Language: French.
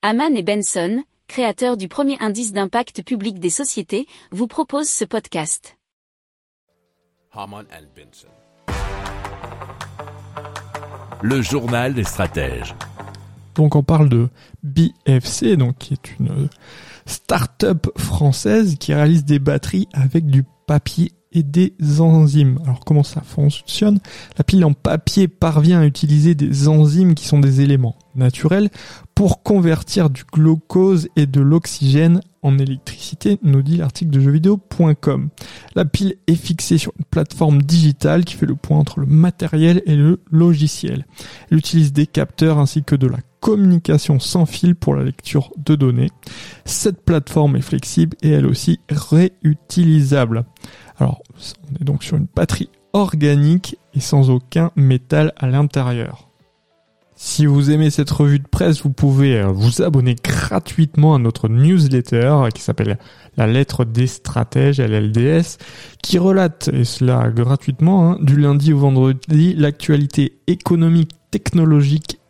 Haman et Benson, créateurs du premier indice d'impact public des sociétés, vous proposent ce podcast. Haman and Benson. Le journal des stratèges. Donc on parle de BFC, donc qui est une start-up française qui réalise des batteries avec du papier et des enzymes. Alors comment ça fonctionne? La pile en papier parvient à utiliser des enzymes qui sont des éléments naturels pour convertir du glucose et de l'oxygène en électricité, nous dit l'article de jeuxvideo.com. La pile est fixée sur une plateforme digitale qui fait le point entre le matériel et le logiciel. Elle utilise des capteurs ainsi que de la communication sans fil pour la lecture de données. Cette plateforme est flexible et elle aussi réutilisable. Alors, on est donc sur une batterie organique et sans aucun métal à l'intérieur. Si vous aimez cette revue de presse, vous pouvez euh, vous abonner gratuitement à notre newsletter qui s'appelle La lettre des stratèges, LLDS, qui relate, et cela gratuitement, hein, du lundi au vendredi, l'actualité économique, technologique,